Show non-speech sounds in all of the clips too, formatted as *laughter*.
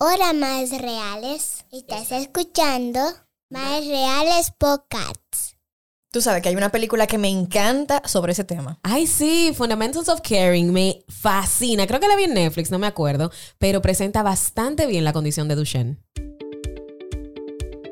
Hola, más reales. Estás escuchando Más Reales Podcasts. Tú sabes que hay una película que me encanta sobre ese tema. Ay, sí, Fundamentals of Caring me fascina. Creo que la vi en Netflix, no me acuerdo, pero presenta bastante bien la condición de Duchenne.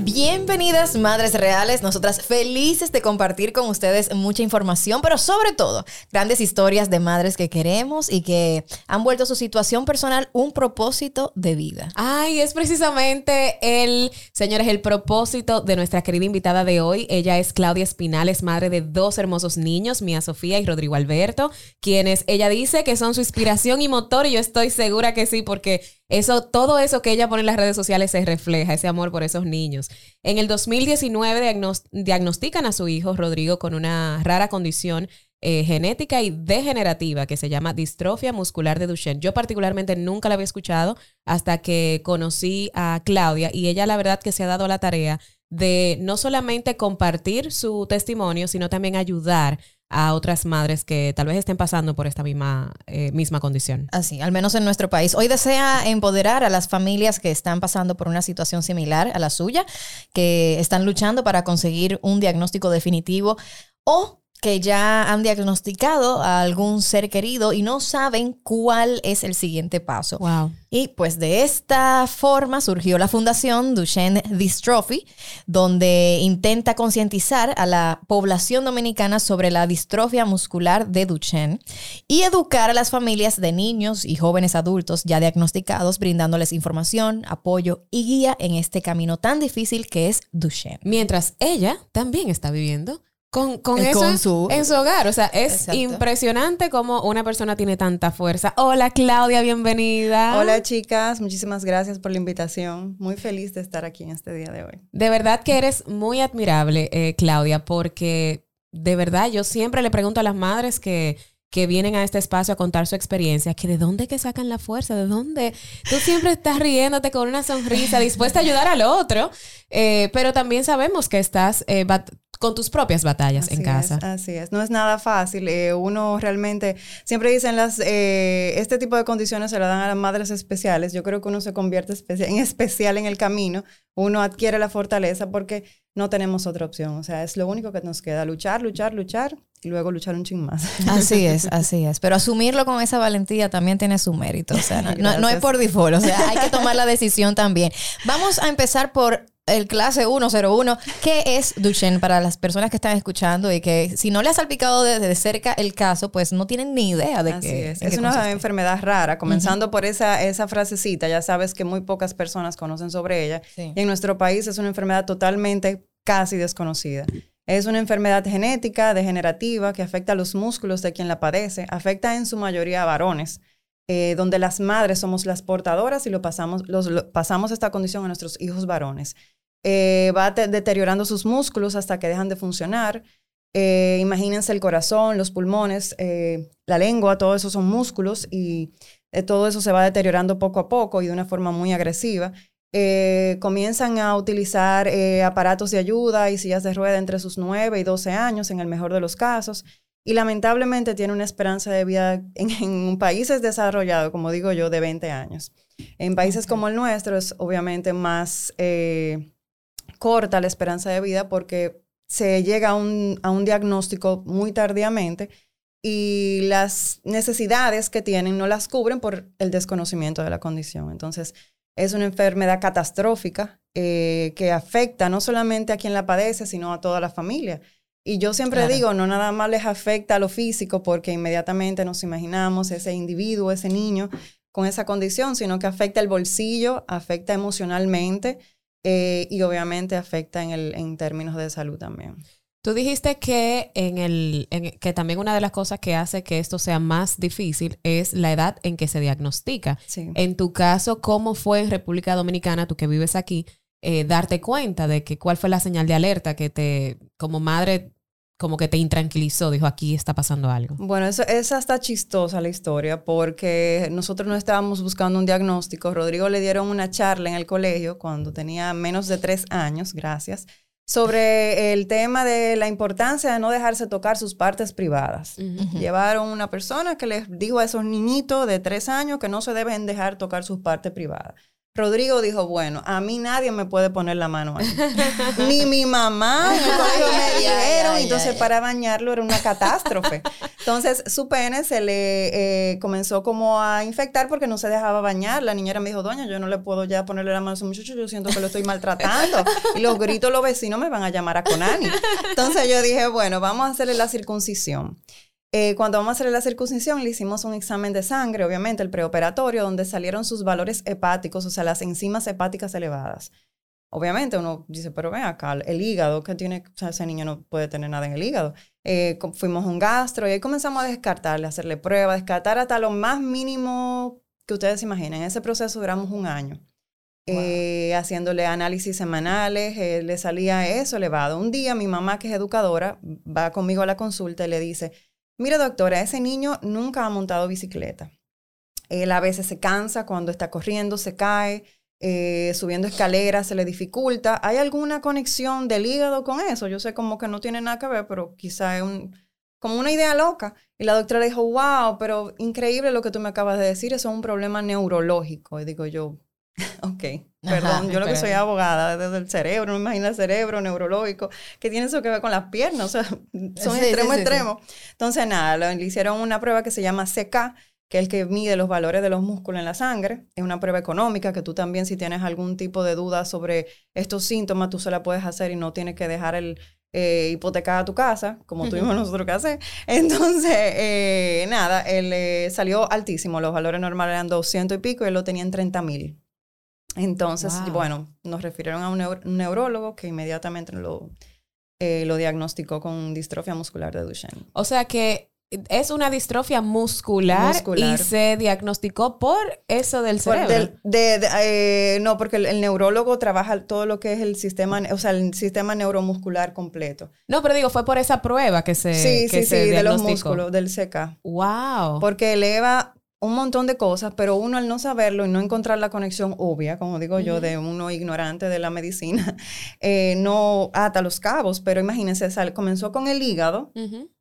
Bienvenidas, Madres Reales. Nosotras felices de compartir con ustedes mucha información, pero sobre todo grandes historias de madres que queremos y que han vuelto su situación personal un propósito de vida. Ay, es precisamente el, señores, el propósito de nuestra querida invitada de hoy. Ella es Claudia Espinales, madre de dos hermosos niños, Mía Sofía y Rodrigo Alberto, quienes ella dice que son su inspiración y motor, y yo estoy segura que sí, porque eso, todo eso que ella pone en las redes sociales se refleja, ese amor por esos niños. En el 2019 diagnos- diagnostican a su hijo Rodrigo con una rara condición eh, genética y degenerativa que se llama distrofia muscular de Duchenne. Yo particularmente nunca la había escuchado hasta que conocí a Claudia y ella la verdad que se ha dado la tarea de no solamente compartir su testimonio, sino también ayudar a otras madres que tal vez estén pasando por esta misma, eh, misma condición. Así, al menos en nuestro país. Hoy desea empoderar a las familias que están pasando por una situación similar a la suya, que están luchando para conseguir un diagnóstico definitivo o que ya han diagnosticado a algún ser querido y no saben cuál es el siguiente paso. Wow. Y pues de esta forma surgió la fundación Duchenne Dystrophy, donde intenta concientizar a la población dominicana sobre la distrofia muscular de Duchenne y educar a las familias de niños y jóvenes adultos ya diagnosticados, brindándoles información, apoyo y guía en este camino tan difícil que es Duchenne. Mientras ella también está viviendo con, con Eh, eso con su- en su hogar. O sea, es Exacto. impresionante cómo una persona tiene tanta fuerza. Hola, Claudia, bienvenida. Hola chicas, muchísimas gracias por la invitación. Muy feliz de estar aquí en este día de hoy. De verdad que eres muy admirable, eh, Claudia, porque de verdad yo siempre le pregunto a las madres que, que vienen a este espacio a contar su experiencia, que de dónde que sacan la fuerza, de dónde. Tú siempre estás riéndote con una sonrisa, dispuesta a ayudar al otro, eh, pero también sabemos que estás eh, bat- con tus propias batallas en Así casa. es, así es, no es nada fácil. Eh, uno realmente, siempre dicen las, eh, este tipo de condiciones se la dan a las madres especiales. Yo creo que uno se convierte espe- en especial en el camino. Uno adquiere la fortaleza porque no tenemos otra opción. O sea, es lo único que nos queda, luchar, luchar, luchar y luego luchar un ching más. *laughs* Así es, así es. Pero asumirlo con esa valentía también tiene su mérito. O sea, no, no- no es por default. O sea, hay que tomar la decisión también. Vamos a empezar por el clase 101. ¿Qué es Duchenne para las personas que están escuchando y que si no le ha salpicado desde cerca el caso, pues no tienen ni idea de Así qué es. Es qué una consiste? enfermedad rara, comenzando por esa, esa frasecita, ya sabes que muy pocas personas conocen sobre ella. Sí. Y en nuestro país es una enfermedad totalmente casi desconocida. Es una enfermedad genética, degenerativa, que afecta a los músculos de quien la padece, afecta en su mayoría a varones, eh, donde las madres somos las portadoras y lo pasamos, los- lo- pasamos esta condición a nuestros hijos varones. Eh, va te- deteriorando sus músculos hasta que dejan de funcionar. Eh, imagínense el corazón, los pulmones, eh, la lengua, todo eso son músculos y eh, todo eso se va deteriorando poco a poco y de una forma muy agresiva. Eh, comienzan a utilizar eh, aparatos de ayuda y sillas de rueda entre sus 9 y 12 años, en el mejor de los casos. Y lamentablemente tiene una esperanza de vida en, en países desarrollados, como digo yo, de 20 años. En países como el nuestro es obviamente más eh, corta la esperanza de vida porque se llega a un, a un diagnóstico muy tardíamente y las necesidades que tienen no las cubren por el desconocimiento de la condición. Entonces, es una enfermedad catastrófica eh, que afecta no solamente a quien la padece, sino a toda la familia. Y yo siempre Claro. digo, no nada más les afecta a lo físico porque inmediatamente nos imaginamos ese individuo, ese niño con esa condición, sino que afecta el bolsillo, afecta emocionalmente eh, y obviamente afecta en, el, en términos de salud también. Tú dijiste que, en el, en- que también una de las cosas que hace que esto sea más difícil es la edad en que se diagnostica. Sí. En tu caso, ¿cómo fue en República Dominicana, tú que vives aquí? eh, darte cuenta de que cuál fue la señal de alerta que te, como madre, como que te intranquilizó, dijo, aquí está pasando algo. Bueno, eso, esa está chistosa la historia porque nosotros no estábamos buscando un diagnóstico. Rodrigo le dieron una charla en el colegio cuando tenía menos de tres años, gracias, sobre el tema de la importancia de no dejarse tocar sus partes privadas. Llevaron una persona que les dijo a esos niñitos de tres años que no se deben dejar tocar sus partes privadas. Rodrigo dijo, bueno, a mí nadie me puede poner la mano ahí. *laughs* Ni mi mamá, en el colegio me dijeron, entonces para bañarlo era una catástrofe. Entonces su pene se le eh, comenzó como a infectar porque no se dejaba bañar. La niñera me dijo, doña, yo no le puedo ya ponerle la mano a ese muchacho, yo siento que lo estoy maltratando. Y los gritos los vecinos me van a llamar a Conani. Entonces yo dije, bueno, vamos a hacerle la circuncisión. Eh, cuando vamos a hacer la circuncisión, le hicimos un examen de sangre, obviamente el preoperatorio, donde salieron sus valores hepáticos, o sea, las enzimas hepáticas elevadas. Obviamente uno dice, pero ven acá, el hígado, que tiene, o sea, ese niño no puede tener nada en el hígado. Eh, fuimos a un gastro y ahí comenzamos a descartarle, a hacerle pruebas, descartar hasta lo más mínimo que ustedes imaginen. En ese proceso duramos un año. Eh, haciéndole análisis semanales, le salía eso elevado. Un día mi mamá, que es educadora, va conmigo a la consulta y le dice, Mire, doctora, ese niño nunca ha montado bicicleta. Él a veces se cansa cuando está corriendo, se cae, eh, subiendo escaleras, se le dificulta. ¿Hay alguna conexión del hígado con eso? Yo sé como que no tiene nada que ver, pero quizá es un, como una idea loca. Y la doctora dijo, wow, pero increíble lo que tú me acabas de decir, eso es un problema neurológico. Y digo yo, *laughs* ok, perdón, yo lo que soy abogada desde el cerebro, me imagino el cerebro neurológico, que tiene eso que ver con las piernas, o sea, *laughs* son extremos extremos. Entonces, nada, le hicieron una prueba que se llama CK, que es el que mide los valores de los músculos en la sangre. Es una prueba económica que tú también, si tienes algún tipo de duda sobre estos síntomas, tú se la puedes hacer y no tienes que dejar el, eh, hipotecar a tu casa, como tuvimos nosotros que hacer. *laughs* Entonces, eh, nada, él eh, salió altísimo. Los valores normales eran 200 y pico y él lo tenía en 30 mil. Entonces, bueno, nos refirieron a un, neurólogo que inmediatamente lo, eh, lo diagnosticó con distrofia muscular de Duchenne. O sea que es una distrofia muscular, y se diagnosticó por eso del cerebro. Eh, no, porque el, neurólogo trabaja todo lo que es el sistema, o sea, el sistema neuromuscular completo. No, pero digo, fue por esa prueba que se Sí, sí, sí, de los músculos, del CK. Wow. Porque eleva un montón de cosas, pero uno al no saberlo y no encontrar la conexión obvia, como digo yo, de uno ignorante de la medicina, *laughs* eh, no ata los cabos, pero imagínense, comenzó con el hígado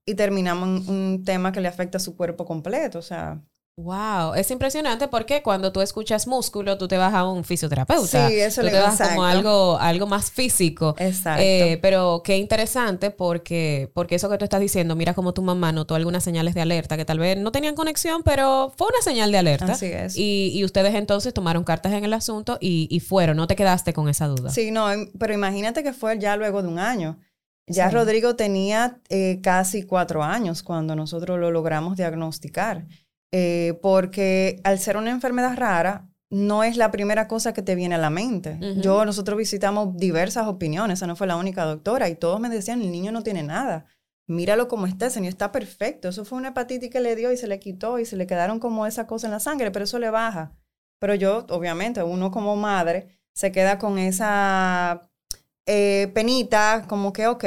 y terminamos en un tema que le afecta a su cuerpo completo, o sea, Wow, es impresionante porque cuando tú escuchas músculo, tú te vas a un fisioterapeuta. Sí, eso tú te vas como algo, algo más físico. Exacto. Eh, pero qué interesante porque, porque eso que tú estás diciendo, mira como tu mamá notó algunas señales de alerta que tal vez no tenían conexión, pero fue una señal de alerta. Así es. Y, y ustedes entonces tomaron cartas en el asunto y, y, fueron, no te quedaste con esa duda. Sí, no, em, pero imagínate que fue ya luego de un año. Ya Rodrigo tenía eh, casi cuatro años cuando nosotros lo logramos diagnosticar. Eh, porque al ser una enfermedad rara, no es la primera cosa que te viene a la mente. Yo, nosotros visitamos diversas opiniones, esa no fue la única doctora, y todos me decían, el niño no tiene nada. Míralo como está, ese niño está perfecto. Eso fue una hepatitis que le dio y se le quitó y se le quedaron como esa cosa en la sangre, pero eso le baja. Pero yo, obviamente, uno como madre se queda con esa eh, penita, como que, ok,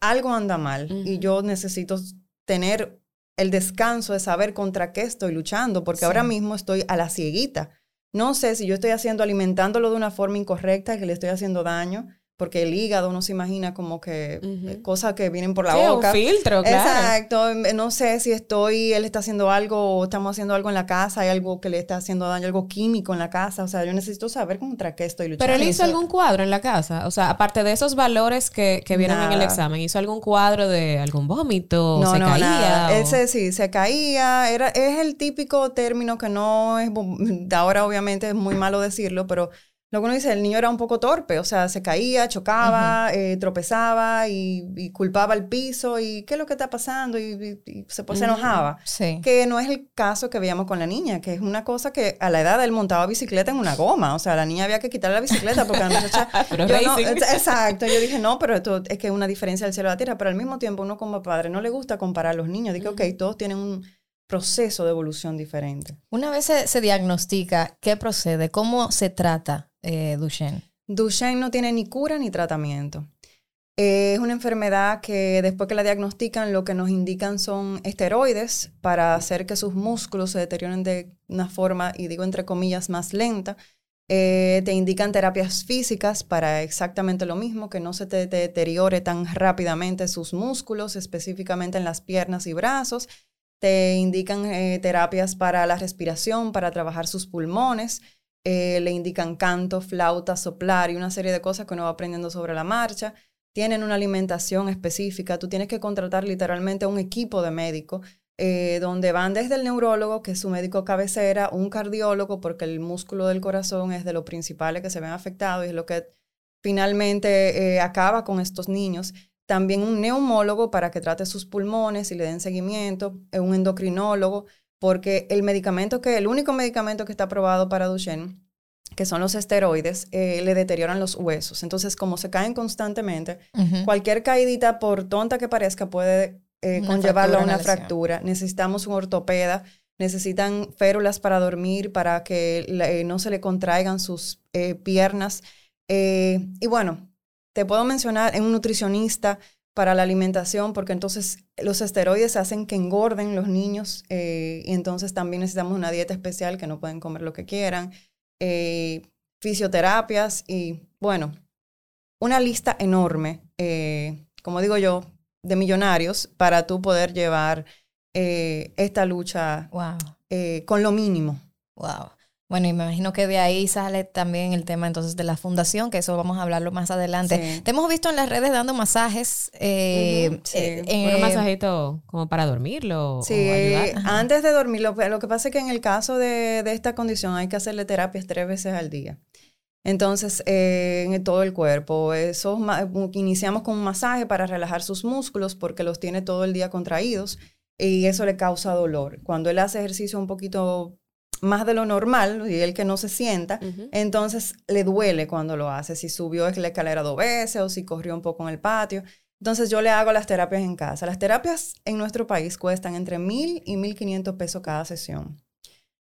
algo anda mal y yo necesito tener el descanso de saber contra qué estoy luchando, porque ahora mismo estoy a la cieguita. No sé si yo estoy haciendo, alimentándolo de una forma incorrecta, que le estoy haciendo daño, porque el hígado uno se imagina como que eh, cosas que vienen por la boca. Un filtro, claro. Exacto. Em, no sé si estoy, él está haciendo algo o estamos haciendo algo en la casa, hay algo que le está haciendo daño, algo químico en la casa. O sea, yo necesito saber contra qué estoy luchando. Pero él hizo algún cuadro en la casa. O sea, aparte de esos valores que, que vieron en el examen, ¿hizo algún cuadro de algún vómito? No, se no, caía. Nada. Ese sí, se caía. Era, es el típico término que no es. *laughs* Ahora, obviamente, es muy malo decirlo, pero lo que uno dice, el niño era un poco torpe, o sea, se caía, chocaba, eh, tropezaba y, culpaba el piso y qué es lo que está pasando y, se, pues, se enojaba. Sí. Que no es el caso que veíamos con la niña, que es una cosa que a la edad él montaba bicicleta en una goma, o sea, la niña había que quitarle la bicicleta porque la *laughs* muchacha... exacto, yo dije, no, pero esto es que es una diferencia del cielo a la tierra, pero al mismo tiempo uno como padre no le gusta comparar a los niños, digo, ok, todos tienen un proceso de evolución diferente. Una vez se, se diagnostica, ¿qué procede? ¿Cómo se trata eh, Duchenne? Duchenne no tiene ni cura ni tratamiento. Es una enfermedad que después que la diagnostican lo que nos indican son esteroides para hacer que sus músculos se deterioren de una forma, y digo entre comillas, más lenta. Eh, te indican terapias físicas para exactamente lo mismo, que no se te, deteriore tan rápidamente sus músculos, específicamente en las piernas y brazos. Te indican eh, terapias para la respiración, para trabajar sus pulmones. Le indican canto, flauta, soplar y una serie de cosas que uno va aprendiendo sobre la marcha tienen una alimentación específica, tú tienes que contratar literalmente un equipo de médicos eh, donde van desde el neurólogo, que es su médico cabecera, un cardiólogo, porque el músculo del corazón es de los principales que se ven afectados y es lo que finalmente eh, acaba con estos niños. También un neumólogo para que trate sus pulmones y le den seguimiento, eh, un endocrinólogo, porque el medicamento que, el único medicamento que está aprobado para Duchenne que son los esteroides, eh, le deterioran los huesos. Entonces, como se caen constantemente, cualquier caídita, por tonta que parezca, puede eh, conllevarlo a una fractura. Necesitamos un ortopeda, necesitan férulas para dormir, para que eh, no se le contraigan sus piernas. y bueno, te puedo mencionar en un nutricionista para la alimentación, porque entonces los esteroides hacen que engorden los niños y entonces también necesitamos una dieta especial que no pueden comer lo que quieran. Eh, fisioterapias y, bueno, una lista enorme, eh, como digo yo, de millonarios para tú poder llevar eh, esta lucha con lo mínimo. Wow. Bueno, y me imagino que de ahí sale también el tema entonces de la fundación, que eso vamos a hablarlo más adelante. Te hemos visto en las redes dando masajes. Eh, eh Un masajito como para dormirlo. Sí, antes de dormirlo. Lo que pasa es que en el caso de, esta condición hay que hacerle terapias tres veces al día. Entonces, eh, en todo el cuerpo. Eso, iniciamos con un masaje para relajar sus músculos porque los tiene todo el día contraídos y eso le causa dolor. Cuando él hace ejercicio un poquito más de lo normal y el que no se sienta, entonces le duele cuando lo hace, si subió la escalera dos veces o si corrió un poco en el patio. Entonces yo le hago las terapias en casa. Las terapias en nuestro país cuestan entre mil y mil quinientos pesos cada sesión.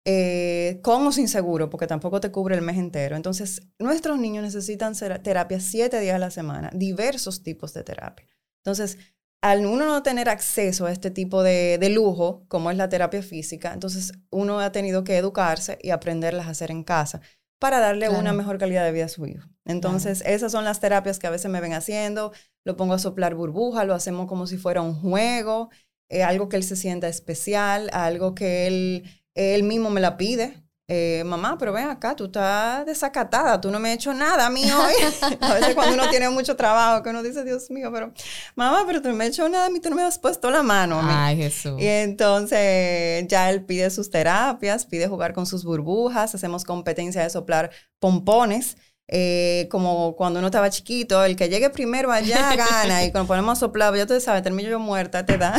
Eh, con o sin seguro, porque tampoco te cubre el mes entero. Entonces, nuestros niños necesitan terapia siete días a la semana, diversos tipos de terapia. Entonces, al uno no tener acceso a este tipo de, lujo, como es la terapia física, entonces uno ha tenido que educarse y aprenderlas a hacer en casa para darle una mejor calidad de vida a su hijo. Entonces, esas son las terapias que a veces me ven haciendo. Lo pongo a soplar burbuja, lo hacemos como si fuera un juego, eh, algo que él se sienta especial, algo que él, él mismo me la pide. Eh, mamá, pero ven acá, tú estás desacatada, tú no me has hecho nada a mí hoy. *laughs* a veces cuando uno tiene mucho trabajo, que uno dice, Dios mío, pero mamá, pero tú no me has hecho nada a mí, tú no me has puesto la mano. Ay, Jesús. Y entonces ya él pide sus terapias, pide jugar con sus burbujas, hacemos competencia de soplar pompones. Eh, como cuando uno estaba chiquito, el que llegue primero allá *laughs* gana y cuando ponemos a soplar, ya tú sabes, termino yo muerta, te da.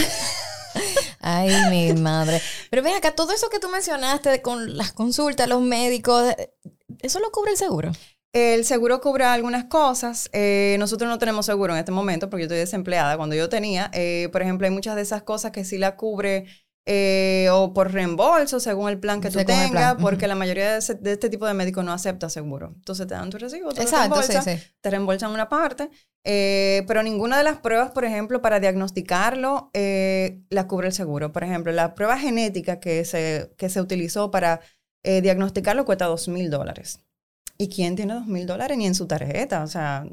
Ay, mi madre. Pero ven acá, todo eso que tú mencionaste con las consultas, los médicos, ¿eso lo cubre el seguro? El seguro cubre algunas cosas. Eh, nosotros no tenemos seguro en este momento porque yo estoy desempleada. Cuando yo tenía, eh, por ejemplo, hay muchas de esas cosas que sí la cubre eh, o por reembolso según el plan que tú tengas, porque la mayoría de, este tipo de médicos no acepta seguro. Entonces te dan tu recibo, te Exacto, sí, sí. te reembolsan una parte, eh, pero ninguna de las pruebas, por ejemplo, para diagnosticarlo, eh, la cubre el seguro. Por ejemplo, la prueba genética que se, que se utilizó para diagnosticarlo cuesta dos mil dólares. ¿Y quién tiene dos mil dólares ni en su tarjeta? O sea,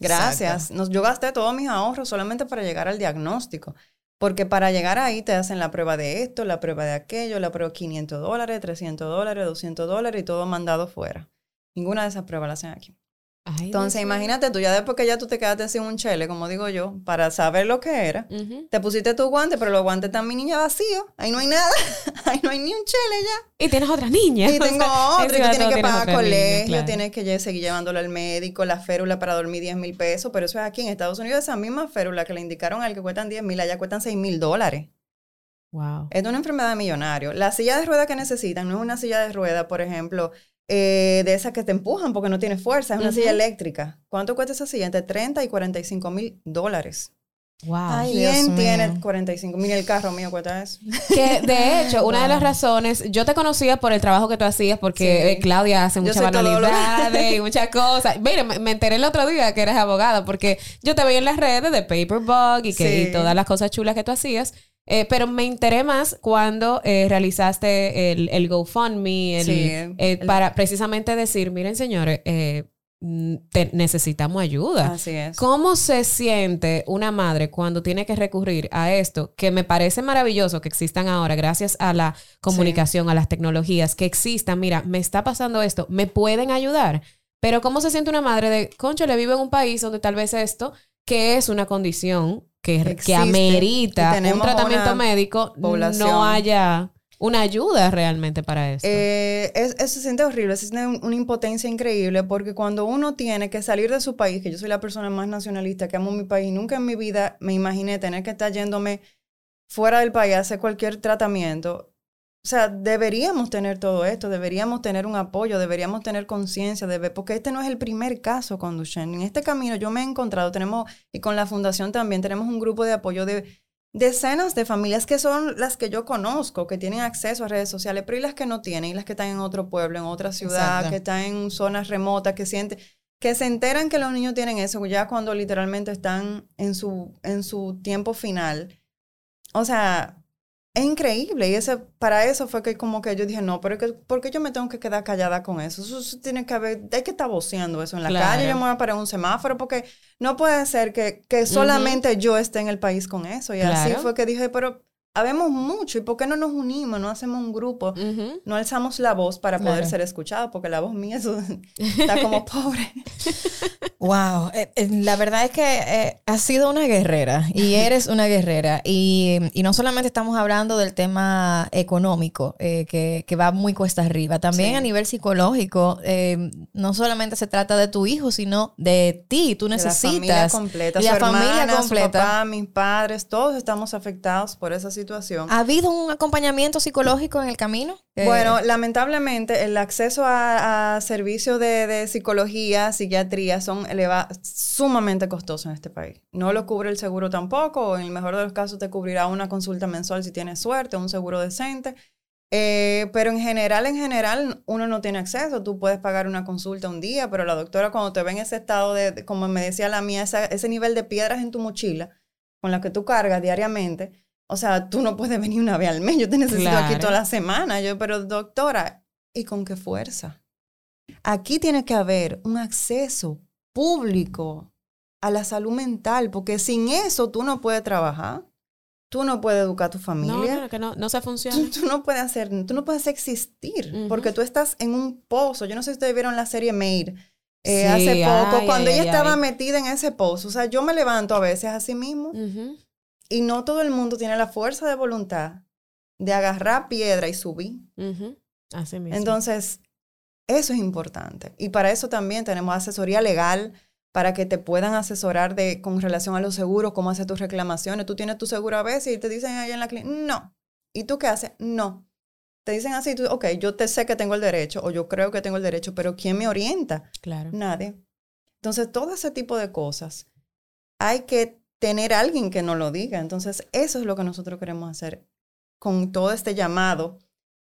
gracias. Nos, yo gasté todos mis ahorros solamente para llegar al diagnóstico. Porque para llegar ahí te hacen la prueba de esto, la prueba de aquello, la prueba 500 dólares, 300 dólares, 200 dólares y todo mandado fuera. Ninguna de esas pruebas la hacen aquí. Entonces, imagínate tú, ya después que ya tú te quedaste sin un chele, como digo yo, para saber lo que era, te pusiste tu guante, pero los guantes están mi niña vacíos, ahí no hay nada, *laughs* ahí no hay ni un chele ya. Y tienes otra niña. Y tengo otra, y tú tienes que pagar colegio, tienes que seguir llevándolo al médico, la férula para dormir 10 mil pesos, pero eso es aquí en Estados Unidos, esa misma férula que le indicaron al que cuestan 10 mil, allá cuestan 6 mil dólares. Wow. Es una enfermedad de millonario. La silla de rueda que necesitan no es una silla de rueda, por ejemplo, eh, de esas que te empujan porque no tiene fuerza, es una silla eléctrica. ¿Cuánto cuesta esa silla? Entre 30 y 45 mil dólares. Wow. Ay, Dios ¿Quién mío. tiene 45? Mira el carro mío, cuesta eso. Que de *laughs* hecho, una de las razones, yo te conocía por el trabajo que tú hacías, porque Sí. eh, Claudia hace muchas manualidades y *laughs* muchas cosas. Mire, me, me enteré el otro día que eres abogada, porque yo te veía en las redes de Paperbug y, que, Sí. y todas las cosas chulas que tú hacías. Eh, pero me enteré más cuando eh, realizaste el, el GoFundMe, el, Sí, eh, el- para precisamente decir, miren señores, eh, te- necesitamos ayuda. Así es. ¿Cómo se siente una madre cuando tiene que recurrir a esto? Que me parece maravilloso que existan ahora, gracias a la comunicación, a las tecnologías, que existan. Mira, me está pasando esto, ¿me pueden ayudar? Pero ¿cómo se siente una madre de, concho, le vive en un país donde tal vez esto, que es una condición que, que Existe, amerita y un tratamiento médico, población. no haya una ayuda realmente para esto? Eh, es- eso se siente horrible, se siente un- una impotencia increíble porque cuando uno tiene que salir de su país, que yo soy la persona más nacionalista que amo mi país, nunca en mi vida me imaginé tener que estar yéndome fuera del país a hacer cualquier tratamiento. O sea, deberíamos tener todo esto, deberíamos tener un apoyo, deberíamos tener conciencia, debe- porque este no es el primer caso con Duchenne. En este camino yo me he encontrado, tenemos, y con la fundación también, tenemos un grupo de apoyo de decenas de familias que son las que yo conozco, que tienen acceso a redes sociales, pero y las que no tienen, y las que están en otro pueblo, en otra ciudad, Exacto. que están en zonas remotas, que sienten, que se enteran que los niños tienen eso ya cuando literalmente están en su, en su tiempo final. O sea, es increíble. Y ese, para eso fue que como que yo dije, no, pero es que, ¿por qué yo me tengo que quedar callada con eso? Eso, tiene que haber, hay que estar voceando eso en la Claro. calle, yo me voy a parar un semáforo, porque no puede ser que, que solamente yo esté en el país con eso. Y así fue que dije, pero habemos mucho, ¿y por qué no nos unimos? No hacemos un grupo, Ujú. no alzamos la voz para poder Claro. ser escuchados, porque la voz mía está como *laughs* pobre. Wow, eh, eh, la verdad es que eh, has sido una guerrera y *laughs* eres una guerrera. Y, y no solamente estamos hablando del tema económico, eh, que, que va muy cuesta arriba, también Sí. a nivel psicológico, eh, no solamente se trata de tu hijo, sino de ti, tú De La familia necesitas. completa, y su la familia hermana, su completa. papá, mis padres, todos estamos afectados por esa situación. ¿Ha habido un acompañamiento psicológico en el camino? Eh, Bueno, lamentablemente el acceso a, a servicios de, de psicología, psiquiatría son eleva- sumamente costosos en este país. No lo cubre el seguro tampoco, o en el mejor de los casos te cubrirá una consulta mensual si tienes suerte, un seguro decente. Eh, pero en general, en general, uno no tiene acceso. Tú puedes pagar una consulta un día, pero la doctora cuando te ve en ese estado de, de- como me decía la mía, esa- ese nivel de piedras en tu mochila con la que tú cargas diariamente, o sea, tú no puedes venir una vez al mes, yo te necesito aquí Claro. toda la semana. Yo, pero doctora, ¿y con qué fuerza? Aquí tiene que haber un acceso público a la salud mental, porque sin eso tú no puedes trabajar, tú no puedes educar a tu familia. no, que no, no se funciona. Tú, tú no puedes hacer, tú no puedes existir, porque tú estás en un pozo. Yo no sé si ustedes vieron la serie Made eh, Sí, hace poco, ay, cuando ay, ella ay, estaba metida en ese pozo. O sea, yo me levanto a veces así mismo. Y no todo el mundo tiene la fuerza de voluntad de agarrar piedra y subir. Así mismo. Entonces, eso es importante. Y para eso también tenemos asesoría legal para que te puedan asesorar de, con relación a los seguros, cómo hacer tus reclamaciones. Tú tienes tu seguro a veces y te dicen allá en la clínica, no. ¿Y tú qué haces? No. Te dicen así, tú, ok, yo te sé que tengo el derecho o yo creo que tengo el derecho, pero ¿quién me orienta? claro. Nadie. Entonces, todo ese tipo de cosas hay que tener alguien que nos lo diga. Entonces, eso es lo que nosotros queremos hacer con todo este llamado.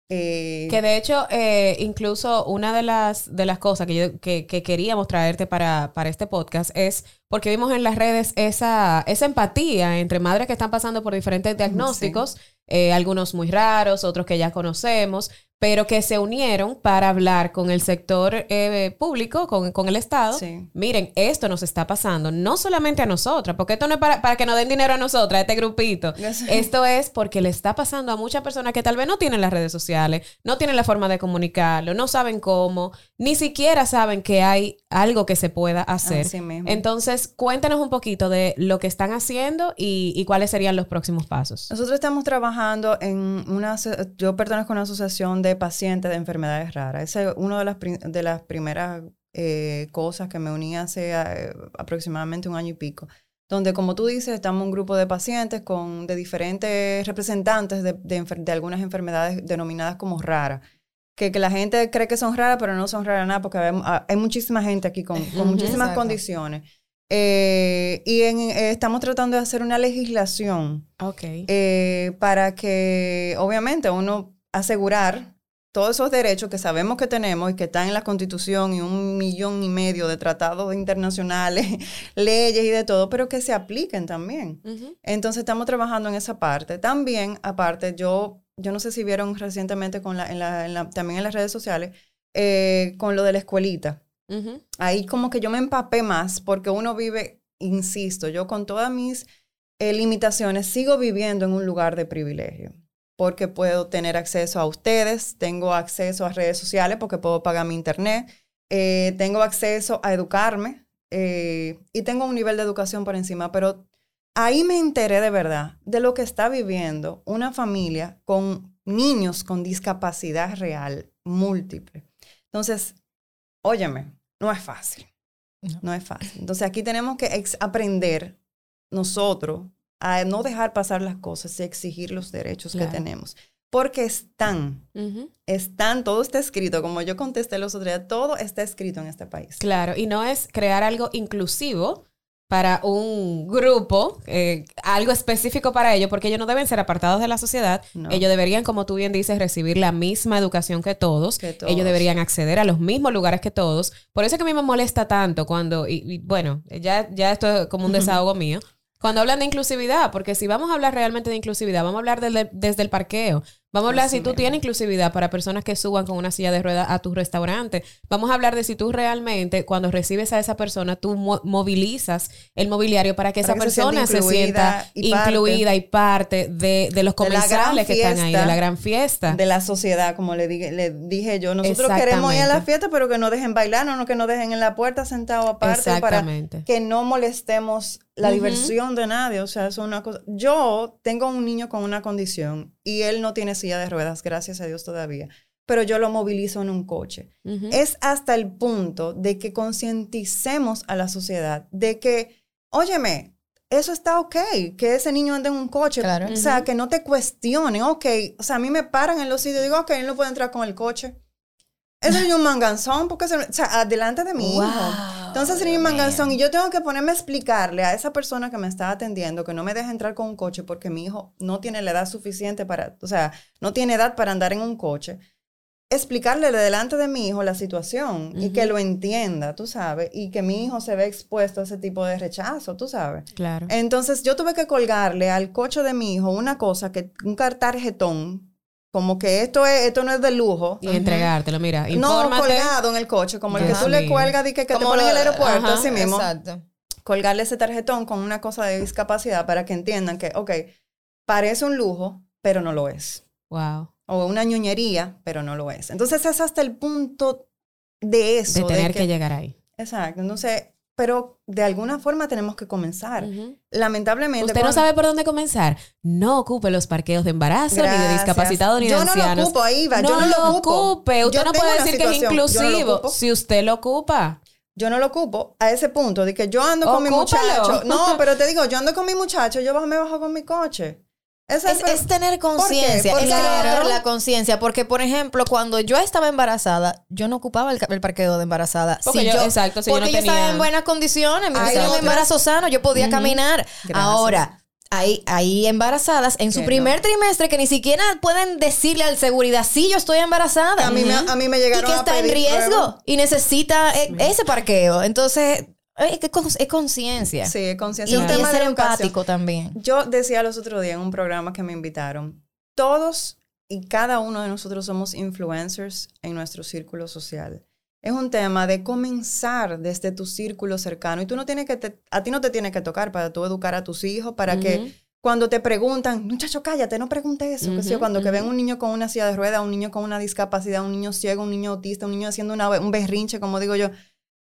eh, Que de hecho, eh, incluso una de las, de las cosas que, yo, que, que queríamos traerte para, para este podcast es porque vimos en las redes esa, esa empatía entre madres que están pasando por diferentes diagnósticos, eh, algunos muy raros, otros que ya conocemos, pero que se unieron para hablar con el sector eh, público, con, con el Estado. Sí. Miren, esto nos está pasando, no solamente a nosotras, porque esto no es para, para que nos den dinero a nosotras, a este grupito. Esto es porque le está pasando a muchas personas que tal vez no tienen las redes sociales, no tienen la forma de comunicarlo, no saben cómo, ni siquiera saben que hay algo que se pueda hacer. Así mismo. Entonces, cuéntanos un poquito de lo que están haciendo y, y cuáles serían los próximos pasos. Nosotros estamos trabajando en una, yo pertenezco a una asociación de pacientes de enfermedades raras. Esa es una de las, de las primeras eh, cosas que me uní hace eh, aproximadamente un año y pico. Donde, como tú dices, estamos un grupo de pacientes con, de diferentes representantes de, de de algunas enfermedades denominadas como raras. Que, que la gente cree que son raras, pero no son raras nada, porque hay, hay muchísima gente aquí con, con muchísimas exacto. condiciones. Eh, y en- eh, estamos tratando de hacer una legislación eh, para que, obviamente, uno asegurar todos esos derechos que sabemos que tenemos y que están en la Constitución y un millón y medio de tratados internacionales, *laughs* leyes y de todo, pero que se apliquen también. Entonces estamos trabajando en esa parte. También, aparte, yo, yo no sé si vieron recientemente con la, en la- en la- también en las redes sociales, con lo de la escuelita. Ahí como que yo me empapé más porque uno vive, insisto, yo con todas mis eh, limitaciones sigo viviendo en un lugar de privilegio porque puedo tener acceso a ustedes, tengo acceso a redes sociales porque puedo pagar mi internet, eh, tengo acceso a educarme eh, y tengo un nivel de educación por encima, pero ahí me enteré de verdad de lo que está viviendo una familia con niños con discapacidad real múltiple. Entonces, óyeme, no es fácil. No. No es fácil. Entonces aquí tenemos que aprender nosotros a no dejar pasar las cosas y exigir los derechos Claro. que tenemos. Porque están, están, todo está escrito, como yo contesté los otros días, todo está escrito en este país. Claro, y no es crear algo inclusivo para un grupo, eh, algo específico para ellos, porque ellos no deben ser apartados de la sociedad. No. Ellos deberían, como tú bien dices, recibir la misma educación que todos. Que todos. Ellos deberían acceder a los mismos lugares que todos. Por eso es que a mí me molesta tanto cuando, y, y bueno, ya, ya esto es como un *laughs* desahogo mío, cuando hablan de inclusividad, porque si vamos a hablar realmente de inclusividad, vamos a hablar desde el parqueo. Vamos a hablar Así si tú mismo. tienes inclusividad para personas que suban con una silla de ruedas a tu restaurante. Vamos a hablar de si tú realmente, cuando recibes a esa persona, tú mo- movilizas el mobiliario para que Para esa que se sienta persona se incluida sienta y parte. incluida y parte de, de los De comensales que están ahí, de la gran fiesta. De la sociedad, como le dije, le dije yo. Nosotros queremos ir a la fiesta, pero que no dejen bailar, no que nos dejen en la puerta sentado aparte para que no molestemos la Ujú. diversión de nadie. O sea, es una cosa. Yo tengo un niño con una condición y él no tiene silla de ruedas, gracias a Dios todavía. Pero yo lo movilizo en un coche. Ujú. Es hasta el punto de que concienticemos a la sociedad de que, óyeme, eso está ok, que ese niño ande en un coche. Claro. O sea, Ujú. que no te cuestionen, ok. O sea, a mí me paran en los sitios y digo, ok, él no puede entrar con el coche. Ese niño es un manganzón, porque se, o sea, adelante de mi hijo. Entonces, Dios manganzón y yo tengo que ponerme a explicarle a esa persona que me está atendiendo que no me deja entrar con un coche porque mi hijo no tiene la edad suficiente para, o sea, no tiene edad para andar en un coche. Explicarle de delante de mi hijo la situación y que lo entienda, tú sabes, y que mi hijo se ve expuesto a ese tipo de rechazo, tú sabes. Claro. Entonces yo tuve que colgarle al coche de mi hijo una cosa que un tarjetón, como que esto es esto no es de lujo. Y entregártelo, mira, No infórmate. colgado en el coche, como el que tú le cuelgas y que, que te ponen en el aeropuerto, ajá, así mismo. Exacto. Colgarle ese tarjetón con una cosa de discapacidad para que entiendan que, ok, parece un lujo, pero no lo es. Wow. O una ñoñería, pero no lo es. Entonces es hasta el punto de eso. De tener que- que llegar ahí. Exacto. Entonces, pero de alguna forma tenemos que comenzar. Lamentablemente. Usted no sabe por dónde comenzar. No ocupe los parqueos de embarazo, ni de Gracias. discapacitado, ni de Yo no lo ancianos. ocupo, ahí va, No, yo no lo ocupe. Usted Yo no puede decir que es yo no inclusivo si usted lo ocupa. Yo no lo ocupo a ese punto de que yo ando con mi muchacho. No, *laughs* pero te digo, yo ando con mi muchacho, yo me bajo con mi coche. Es, tener conciencia, es Claro. la conciencia, porque por ejemplo, cuando yo estaba embarazada, yo no ocupaba el, parqueo de embarazada. Porque Si yo- yo, exacto, si yo porque no yo estaba en buenas condiciones, tenía un embarazo sano, yo podía caminar. Gracias. Ahora, hay, hay embarazadas en su Que primer trimestre que ni siquiera pueden decirle al seguridad, sí, yo estoy embarazada. a mí, me, a mí me y llegaron que a está en riesgo y necesita eh, ese parqueo. Entonces, es, con- es conciencia. Sí, es conciencia. y Un tema es de ser educación. empático también. Yo decía los otros días en un programa que me invitaron, todos y cada uno de nosotros somos influencers en nuestro círculo social. Es un tema de comenzar desde tu círculo cercano y tú no tienes que, te- a ti no te tiene que tocar para tú educar a tus hijos, para Ujú. que cuando te preguntan, muchacho, cállate, no preguntes eso, que sé yo, Ujú, cuando que ujú. ven un niño con una silla de ruedas, un niño con una discapacidad, un niño ciego, un niño autista, un niño haciendo una, un berrinche, como digo yo,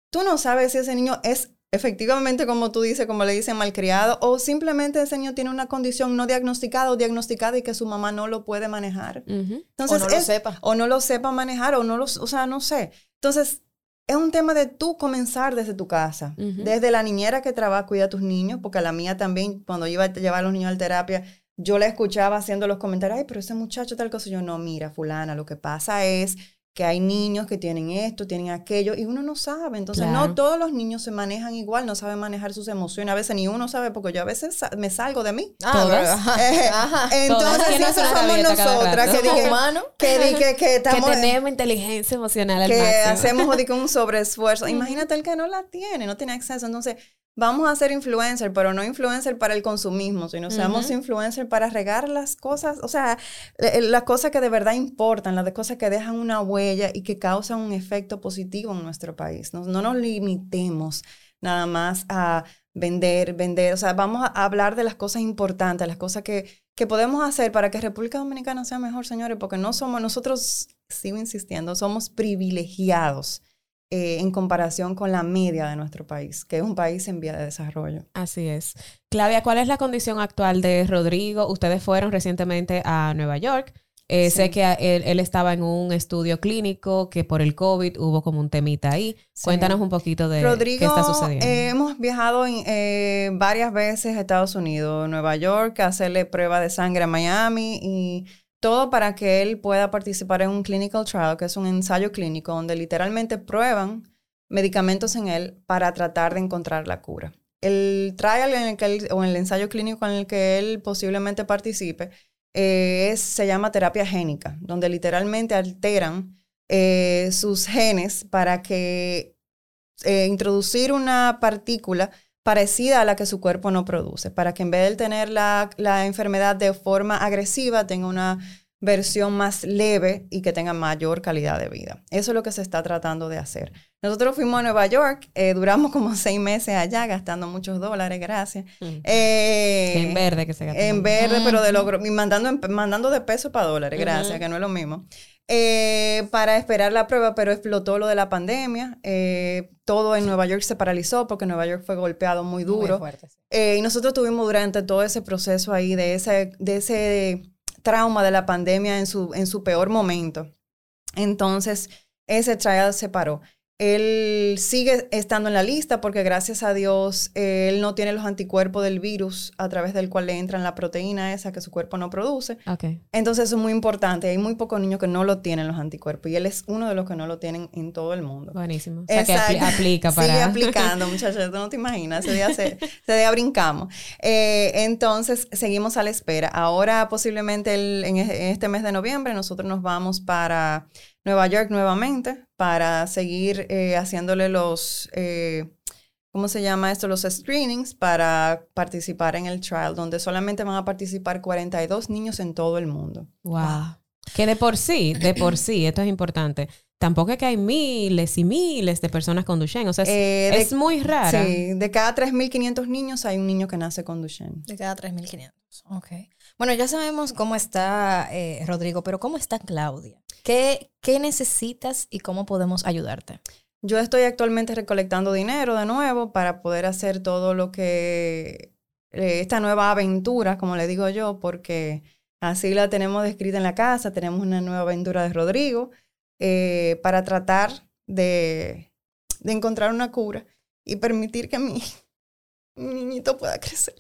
tú no sabes si ese niño es efectivamente, como tú dices, como le dicen, malcriado, o simplemente ese niño tiene una condición no diagnosticada o diagnosticada y que su mamá no lo puede manejar. Entonces, o no lo sepa. O no lo sepa manejar, o no lo, o sea, no sé. Entonces, es un tema de tú comenzar desde tu casa, desde la niñera que trabaja, cuida a tus niños, porque a la mía también, cuando iba a llevar a los niños a la terapia, yo la escuchaba haciendo los comentarios, ay, pero ese muchacho tal cosa, yo no, mira, fulana, lo que pasa es que hay niños que tienen esto, tienen aquello, y uno no sabe. Entonces, Claro. no todos los niños se manejan igual, no saben manejar sus emociones. A veces ni uno sabe, porque yo a veces sa- me salgo de mí. Ah, *laughs* Eh, ajá. Entonces, Todos. ¿Quién no eso somos nosotras que, Somos di- *laughs* humanos. que, di- que, que Que estamos... tenemos inteligencia emocional al que máximo. hacemos un sobreesfuerzo. Imagínate el que no la tiene, no tiene acceso. Entonces, vamos a ser influencer, pero no influencer para el consumismo, sino seamos influencer para regar las cosas, o sea, eh, las cosas que de verdad importan, las cosas que dejan una huella y que causan un efecto positivo en nuestro país. No, no nos limitemos nada más a vender, vender, o sea, vamos a hablar de las cosas importantes, las cosas que, que podemos hacer para que República Dominicana sea mejor, señores, porque no somos, nosotros, sigo insistiendo, somos privilegiados eh, en comparación con la media de nuestro país, que es un país en vía de desarrollo. Así es. Claudia, ¿cuál es la condición actual de Rodrigo? Ustedes fueron recientemente a Nueva York. Eh, Sí. Sé que él, él estaba en un estudio clínico, que por el COVID hubo como un temita ahí. Sí. Cuéntanos un poquito de Rodrigo, qué está sucediendo. eh, hemos viajado en, eh, varias veces a Estados Unidos, Nueva York, a hacerle prueba de sangre a Miami y todo para que él pueda participar en un clinical trial, que es un ensayo clínico donde literalmente prueban medicamentos en él para tratar de encontrar la cura. El trial en el que él- o el ensayo clínico en el que él posiblemente participe eh, es- se llama terapia génica, donde literalmente alteran eh, sus genes para que eh, introducir una partícula parecida a la que su cuerpo no produce, para que en vez de tener la, la enfermedad de forma agresiva, tenga una versión más leve y que tenga mayor calidad de vida. Eso es lo que se está tratando de hacer. Nosotros fuimos a Nueva York, eh, duramos como *laughs* seis meses allá gastando muchos dólares, gracias. Mm. Eh, en verde que se gastó. en verde, pero de logro, y mandando, mandando de peso para dólares, gracias, que no es lo mismo. Eh, para esperar la prueba, pero explotó lo de la pandemia. eh, todo en Nueva York se paralizó porque Nueva York fue golpeado muy duro. Eh, y nosotros tuvimos durante todo ese proceso ahí de ese, de ese trauma de la pandemia en su, en su peor momento. Entonces, ese trial se paró. Él sigue estando en la lista porque gracias a Dios él no tiene los anticuerpos del virus a través del cual le entran la proteína esa que su cuerpo no produce. Ok. Entonces eso es muy importante. Hay muy pocos niños que no lo tienen los anticuerpos y él es uno de los que no lo tienen en todo el mundo. Buenísimo. O sea, que Exacto. aplica para... Sigue aplicando, muchachos. Tú no te imaginas. Ese día, se, ese *laughs* día brincamos. Eh, entonces, seguimos a la espera. Ahora, posiblemente el- en este mes de noviembre, nosotros nos vamos para Nueva York nuevamente para seguir eh, haciéndole los, eh, ¿cómo se llama esto? Los screenings para participar en el trial, donde solamente van a participar 42 niños en todo el mundo. Wow. Que de por sí, de por sí, esto es importante. Tampoco es que hay miles y miles de personas con Duchenne. O sea, es, Eh, de- es muy rara. Sí, de cada 3.500 niños hay un niño que nace con Duchenne. De cada 3.500. Ok. Bueno, ya sabemos cómo está eh, Rodrigo, pero ¿cómo está Claudia? ¿Qué, ¿Qué necesitas y cómo podemos ayudarte? Yo estoy actualmente recolectando dinero de nuevo para poder hacer todo lo que, eh, esta nueva aventura, como le digo yo, porque así la tenemos descrita en la casa, tenemos una nueva aventura de Rodrigo, eh, para tratar de, de encontrar una cura y permitir que mi, mi niñito pueda crecer.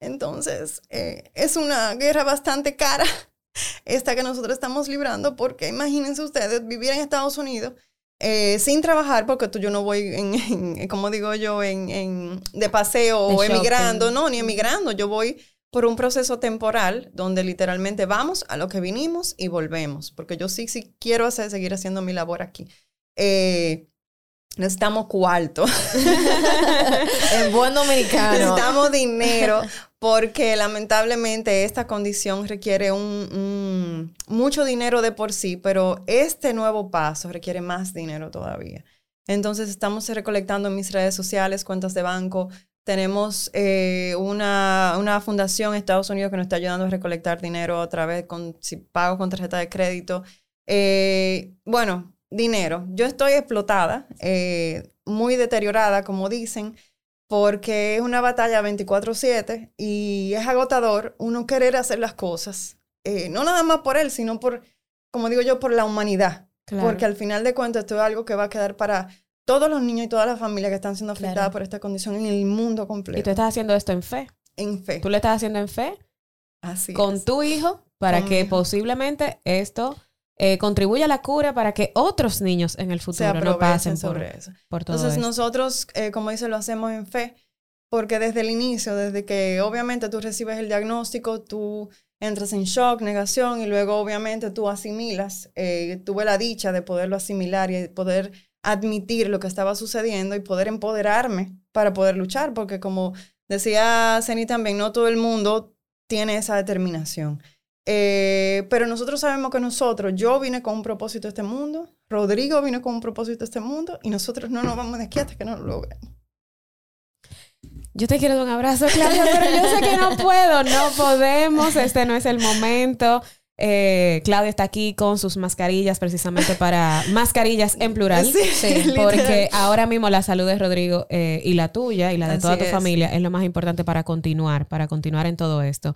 Entonces, eh, es una guerra bastante cara *laughs* esta que nosotros estamos librando, porque imagínense ustedes vivir en Estados Unidos eh, sin trabajar, porque tú, yo no voy, en, *laughs* en- como digo yo, en, en- de paseo De o emigrando, no, ni emigrando, yo voy por un proceso temporal donde literalmente vamos a lo que vinimos y volvemos, porque yo sí, sí quiero hacer, seguir haciendo mi labor aquí. Eh, necesitamos cuarto. *laughs* En buen dominicano. Necesitamos dinero porque lamentablemente esta condición requiere un, mucho dinero de por sí, pero este nuevo paso requiere más dinero todavía. Entonces estamos recolectando en mis redes sociales, cuentas de banco. Tenemos eh, una, una fundación en Estados Unidos que nos está ayudando a recolectar dinero otra vez con si pago con tarjeta de crédito. Eh, bueno, dinero. Yo estoy explotada, eh, muy deteriorada, como dicen porque es una batalla 24/7 y es agotador uno querer hacer las cosas, eh, no nada más por él, sino por, como digo yo, por la humanidad, Claro. porque al final de cuentas esto es algo que va a quedar para todos los niños y todas las familias que están siendo afectadas Claro. por esta condición en el mundo Y tú completo, estás haciendo esto en fe. en fe. Tú lo estás haciendo en fe Así con es. tu hijo para Con que posiblemente esto eh, contribuye a la cura para que otros niños en el futuro no pasen por, sobre eso. por todo Entonces esto. nosotros, eh, como dice, lo hacemos en fe, porque desde el inicio, desde que obviamente tú recibes el diagnóstico, tú entras en shock, negación y luego obviamente tú asimilas. Eh, tuve la dicha de poderlo asimilar y poder admitir lo que estaba sucediendo y poder empoderarme para poder luchar, porque como decía Ceni también, no todo el mundo tiene esa determinación. Eh, pero nosotros sabemos que nosotros, yo vine con un propósito a este mundo, Rodrigo vino con un propósito a este mundo y nosotros no nos vamos de aquí hasta que no lo logremos. Yo te quiero dar un abrazo, Claudia, pero yo sé que no puedo, no podemos, este no es el momento. Eh, Claudia está aquí con sus mascarillas precisamente para mascarillas en plural. Sí, porque literal. ahora mismo la salud de Rodrigo eh, y la tuya y la de Así toda tu es. familia es lo más importante para continuar, para continuar en todo esto.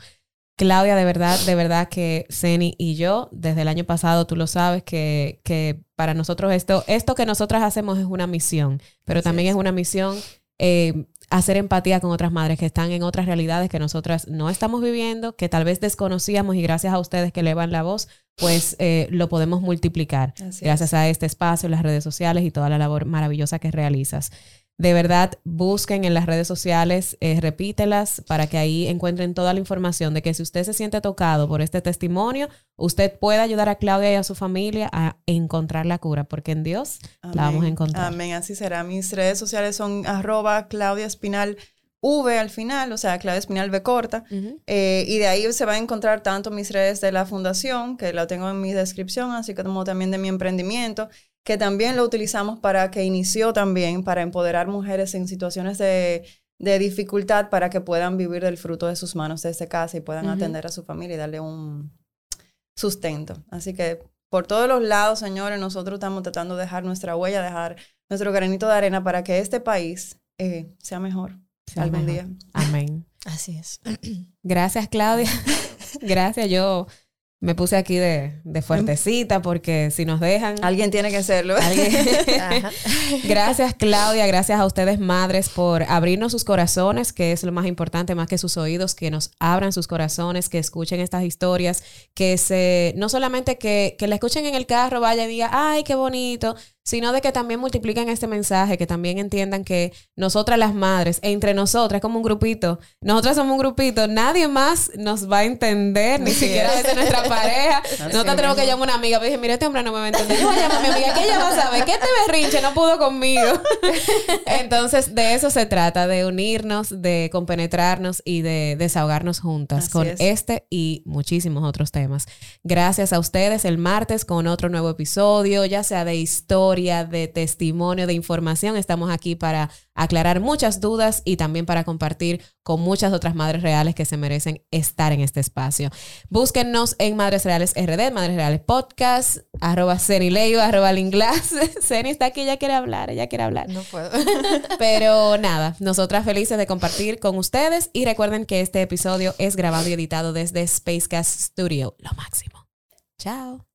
Claudia, de verdad, de verdad que Ceni y yo, desde el año pasado, tú lo sabes, que, que para nosotros esto, esto que nosotras hacemos es una misión, pero Así también es. es una misión eh, hacer empatía con otras madres que están en otras realidades que nosotras no estamos viviendo, que tal vez desconocíamos y gracias a ustedes que elevan la voz, pues eh, lo podemos multiplicar Así gracias a este espacio, las redes sociales y toda la labor maravillosa que realizas. De verdad, busquen en las redes sociales, eh, repítelas para que ahí encuentren toda la información de que si usted se siente tocado por este testimonio, usted puede ayudar a Claudia y a su familia a encontrar la cura, porque en Dios la vamos a encontrar. Amén, así será. Mis redes sociales son arroba Claudia Espinal V al final, o sea, Claudia Espinal V corta. Eh, y de ahí se va a encontrar tanto mis redes de la fundación, que lo tengo en mi descripción, así como también de mi emprendimiento, que también lo utilizamos para que inició también para empoderar mujeres en situaciones de, de dificultad para que puedan vivir del fruto de sus manos desde casa y puedan atender a su familia y darle un sustento. Así que por todos los lados, señores, nosotros estamos tratando de dejar nuestra huella, dejar nuestro granito de arena para que este país eh, sea mejor Sea algún mejor. día. Amén. Así es. Gracias, Claudia. *laughs* Gracias. Yo me puse aquí de, de fuertecita porque si nos dejan... Alguien tiene que hacerlo. *laughs* *laughs* Gracias, Claudia. Gracias a ustedes, madres, por abrirnos sus corazones, que es lo más importante, más que sus oídos, que nos abran sus corazones, que escuchen estas historias, que se, no solamente que, que la escuchen en el carro, vaya y diga, ay, qué bonito, sino de que también multipliquen este mensaje, que también entiendan que nosotras las madres, entre nosotras, como un grupito, nosotras somos un grupito, nadie más nos va a entender, ni siquiera a es. veces nuestra pareja. *laughs* Nosotros tenemos que llamar a una amiga, pero dije, mira, este hombre no me va a entender. Yo voy a llamar a mi amiga, que ella va a saber, que este berrinche no pudo conmigo. *laughs* Entonces, de eso se trata, de unirnos, de compenetrarnos y de desahogarnos juntas Así con es. este y muchísimos otros temas. Gracias a ustedes el martes con otro nuevo episodio, ya sea de historia, de testimonio, de información. Estamos aquí para aclarar muchas dudas y también para compartir con muchas otras madres reales que se merecen estar en este espacio. Búsquennos en Madres Reales RD, Madres Reales Podcast, arroba Cenileyo, arroba Linglas. *laughs* Ceni está aquí, ella quiere hablar, ella quiere hablar. No puedo. *laughs* Pero nada, nosotras felices de compartir con ustedes y recuerden que este episodio es grabado y editado desde Spacecast Studio, lo máximo. Chao.